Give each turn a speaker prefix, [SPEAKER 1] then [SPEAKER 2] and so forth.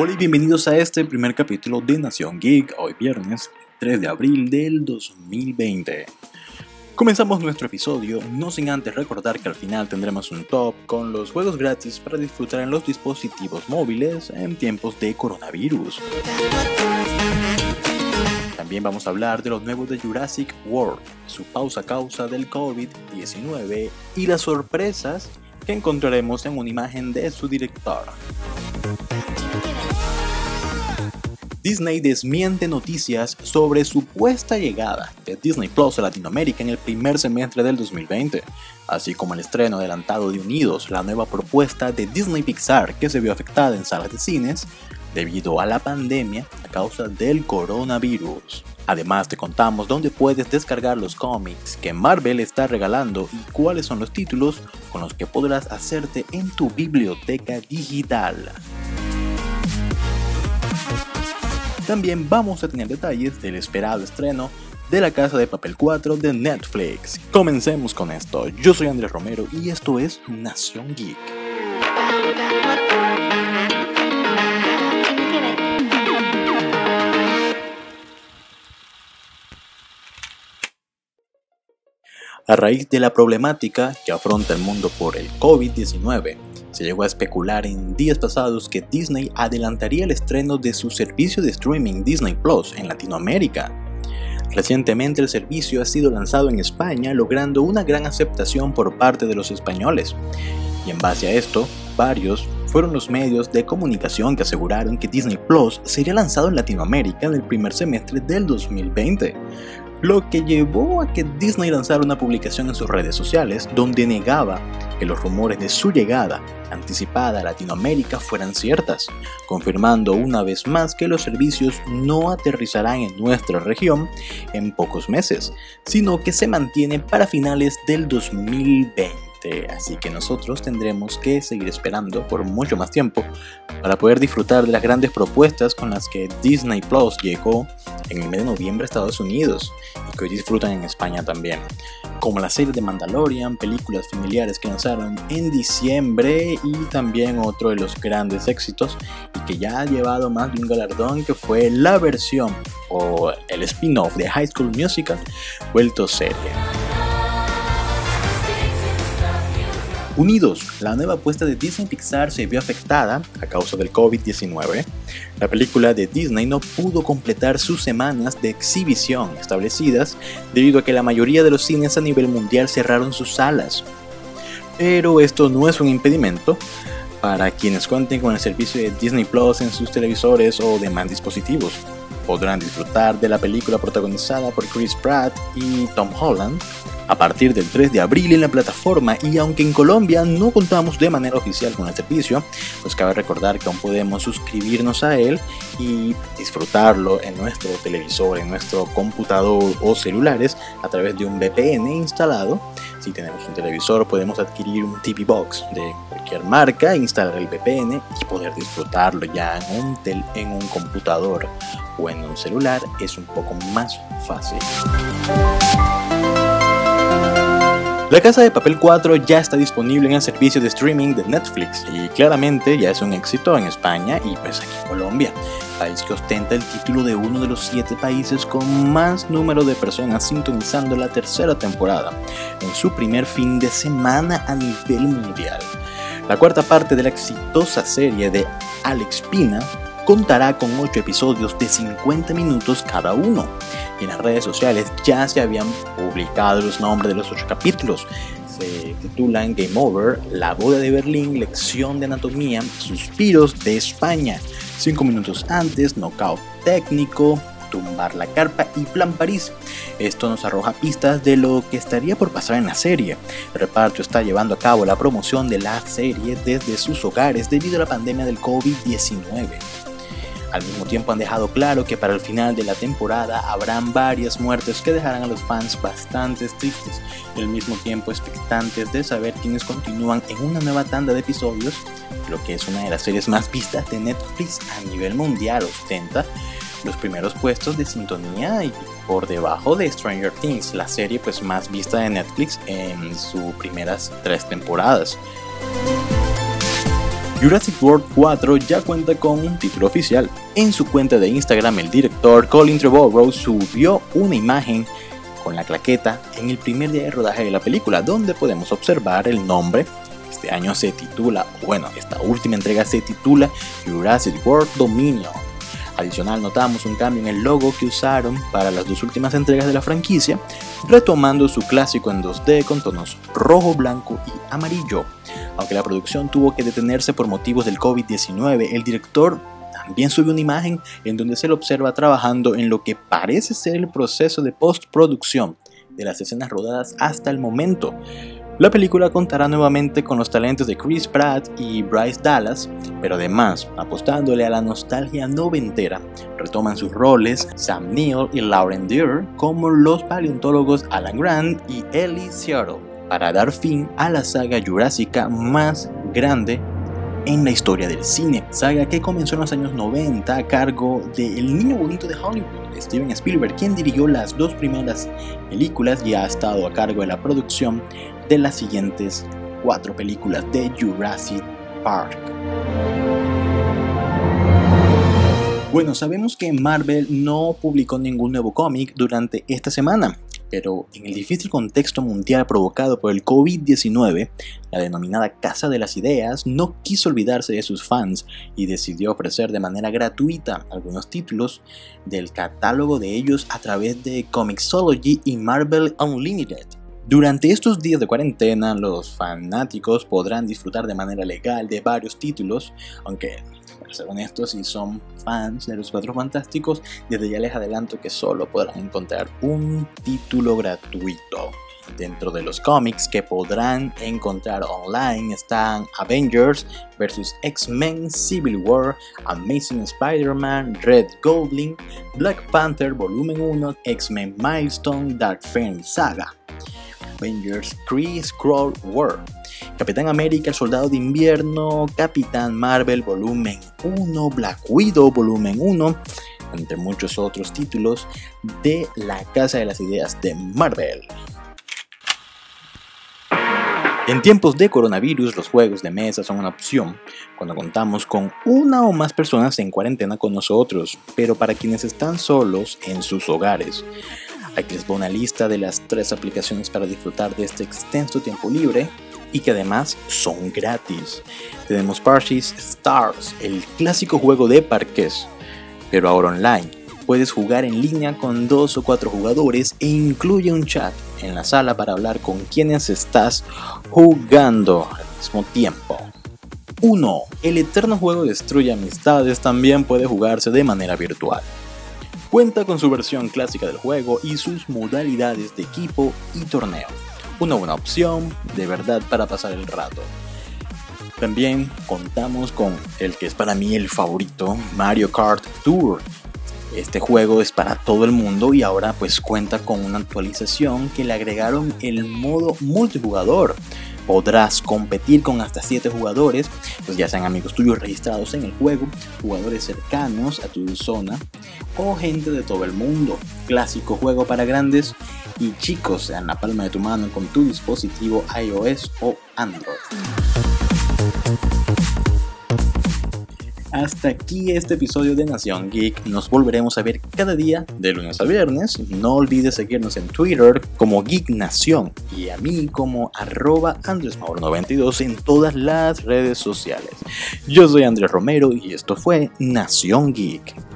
[SPEAKER 1] Hola y bienvenidos a este primer capítulo de Nación Geek, hoy viernes 3 de abril del 2020. Comenzamos nuestro episodio, no sin antes recordar que al final tendremos un top con los juegos gratis para disfrutar en los dispositivos móviles en tiempos de coronavirus. También vamos a hablar de los nuevos de Jurassic World, su pausa a causa del COVID-19 y las sorpresas que encontraremos en una imagen de su director. Disney desmiente noticias sobre supuesta llegada de Disney Plus a Latinoamérica en el primer semestre del 2020, así como el estreno adelantado de Unidos, la nueva propuesta de Disney Pixar que se vio afectada en salas de cines debido a la pandemia a causa del coronavirus. Además te contamos dónde puedes descargar los cómics que Marvel está regalando y cuáles son los títulos con los que podrás hacerte en tu biblioteca digital. También vamos a tener detalles del esperado estreno de La Casa de Papel 4 de Netflix. Comencemos con esto. Yo soy Andrés Romero y esto es Nación Geek. A raíz de la problemática que afronta el mundo por el COVID-19, se llegó a especular en días pasados que Disney adelantaría el estreno de su servicio de streaming Disney Plus en Latinoamérica. Recientemente el servicio ha sido lanzado en España logrando una gran aceptación por parte de los españoles. Y en base a esto, varios fueron los medios de comunicación que aseguraron que Disney Plus sería lanzado en Latinoamérica en el primer semestre del 2020, lo que llevó a que Disney lanzara una publicación en sus redes sociales donde negaba que los rumores de su llegada anticipada a Latinoamérica fueran ciertas, confirmando una vez más que los servicios no aterrizarán en nuestra región en pocos meses, sino que se mantienen para finales del 2020. Así que nosotros tendremos que seguir esperando por mucho más tiempo para poder disfrutar de las grandes propuestas con las que Disney Plus llegó en el mes de noviembre Estados Unidos y que hoy disfrutan en España también. Como la serie de Mandalorian, películas familiares que lanzaron en diciembre y también otro de los grandes éxitos y que ya ha llevado más de un galardón que fue la versión o el spin-off de High School Musical vuelto serie. Unidos, la nueva apuesta de Disney Pixar se vio afectada a causa del COVID-19. La película de Disney no pudo completar sus semanas de exhibición establecidas debido a que la mayoría de los cines a nivel mundial cerraron sus salas. Pero esto no es un impedimento para quienes cuenten con el servicio de Disney Plus en sus televisores o demás dispositivos. Podrán disfrutar de la película protagonizada por Chris Pratt y Tom Holland a partir del 3 de abril en la plataforma y aunque en Colombia no contamos de manera oficial con el servicio, pues cabe recordar que aún podemos suscribirnos a él y disfrutarlo en nuestro televisor, en nuestro computador o celulares a través de un VPN instalado. Si tenemos un televisor podemos adquirir un TV Box de cualquier marca, instalar el VPN y poder disfrutarlo ya en un, en un computador o en un celular es un poco más fácil. La Casa de Papel 4 ya está disponible en el servicio de streaming de Netflix y claramente ya es un éxito en España y pues aquí en Colombia, país que ostenta el título de uno de los siete países con más número de personas sintonizando la tercera temporada en su primer fin de semana a nivel mundial. La cuarta parte de la exitosa serie de Alex Pina contará con 8 episodios de 50 minutos cada uno. Y en las redes sociales ya se habían publicado los nombres de los 8 capítulos. Se titulan Game Over, La boda de Berlín, Lección de Anatomía, Suspiros de España. 5 minutos antes, Knockout Técnico, tumbar la carpa y Plan París. Esto nos arroja pistas de lo que estaría por pasar en la serie. El reparto está llevando a cabo la promoción de la serie desde sus hogares debido a la pandemia del COVID-19. Al mismo tiempo han dejado claro que para el final de la temporada habrán varias muertes que dejarán a los fans bastante tristes y al mismo tiempo expectantes de saber quiénes continúan en una nueva tanda de episodios, lo que es una de las series más vistas de Netflix a nivel mundial ostenta los primeros puestos de sintonía y por debajo de Stranger Things, la serie pues más vista de Netflix en sus primeras tres temporadas. Jurassic World 4 ya cuenta con un título oficial. En su cuenta de Instagram, el director Colin Trevorrow subió una imagen con la claqueta en el primer día de rodaje de la película, donde podemos observar el nombre. Este año se titula, bueno, esta última entrega se titula Jurassic World Dominion. Adicional notamos un cambio en el logo que usaron para las dos últimas entregas de la franquicia, retomando su clásico en 2D con tonos rojo, blanco y amarillo. Aunque la producción tuvo que detenerse por motivos del COVID-19, el director también subió una imagen en donde se lo observa trabajando en lo que parece ser el proceso de postproducción de las escenas rodadas hasta el momento. La película contará nuevamente con los talentos de Chris Pratt y Bryce Dallas, pero además, apostándole a la nostalgia noventera, retoman sus roles Sam Neill y Lauren Deer como los paleontólogos Alan Grant y Ellie Seattle para dar fin a la saga jurásica más grande en la historia del cine, saga que comenzó en los años 90 a cargo de El Niño Bonito de Hollywood, Steven Spielberg, quien dirigió las dos primeras películas y ha estado a cargo de la producción de las siguientes cuatro películas de Jurassic Park. Bueno, sabemos que Marvel no publicó ningún nuevo cómic durante esta semana, pero en el difícil contexto mundial provocado por el COVID-19, la denominada Casa de las Ideas no quiso olvidarse de sus fans y decidió ofrecer de manera gratuita algunos títulos del catálogo de ellos a través de Comixology y Marvel Unlimited. Durante estos días de cuarentena, los fanáticos podrán disfrutar de manera legal de varios títulos, aunque para ser honestos, si son fans de los Cuatro Fantásticos, desde ya les adelanto que solo podrán encontrar un título gratuito. Dentro de los cómics que podrán encontrar online están Avengers vs. X-Men Civil War, Amazing Spider-Man, Red Goblin, Black Panther Volumen 1, X-Men Milestone, Dark Phoenix Saga. Avengers Kree Scroll War, Capitán América, El Soldado de Invierno, Capitán Marvel Volumen 1, Black Widow Volumen 1, entre muchos otros títulos de la Casa de las Ideas de Marvel. En tiempos de coronavirus, los juegos de mesa son una opción cuando contamos con una o más personas en cuarentena con nosotros, pero para quienes están solos en sus hogares, Aquí les voy una lista de las tres aplicaciones para disfrutar de este extenso tiempo libre y que además son gratis. Tenemos Parties Stars, el clásico juego de parques, pero ahora online. Puedes jugar en línea con dos o cuatro jugadores e incluye un chat en la sala para hablar con quienes estás jugando al mismo tiempo. 1. El eterno juego Destruye Amistades también puede jugarse de manera virtual. Cuenta con su versión clásica del juego y sus modalidades de equipo y torneo. Una buena opción de verdad para pasar el rato. También contamos con el que es para mí el favorito, Mario Kart Tour. Este juego es para todo el mundo y ahora pues cuenta con una actualización que le agregaron el modo multijugador podrás competir con hasta 7 jugadores, pues ya sean amigos tuyos registrados en el juego, jugadores cercanos a tu zona o gente de todo el mundo. Clásico juego para grandes y chicos en la palma de tu mano con tu dispositivo iOS o Android. Hasta aquí este episodio de Nación Geek. Nos volveremos a ver cada día de lunes a viernes. No olvides seguirnos en Twitter como Geek Nación y a mí como arroba andresmauro92 en todas las redes sociales. Yo soy Andrés Romero y esto fue Nación Geek.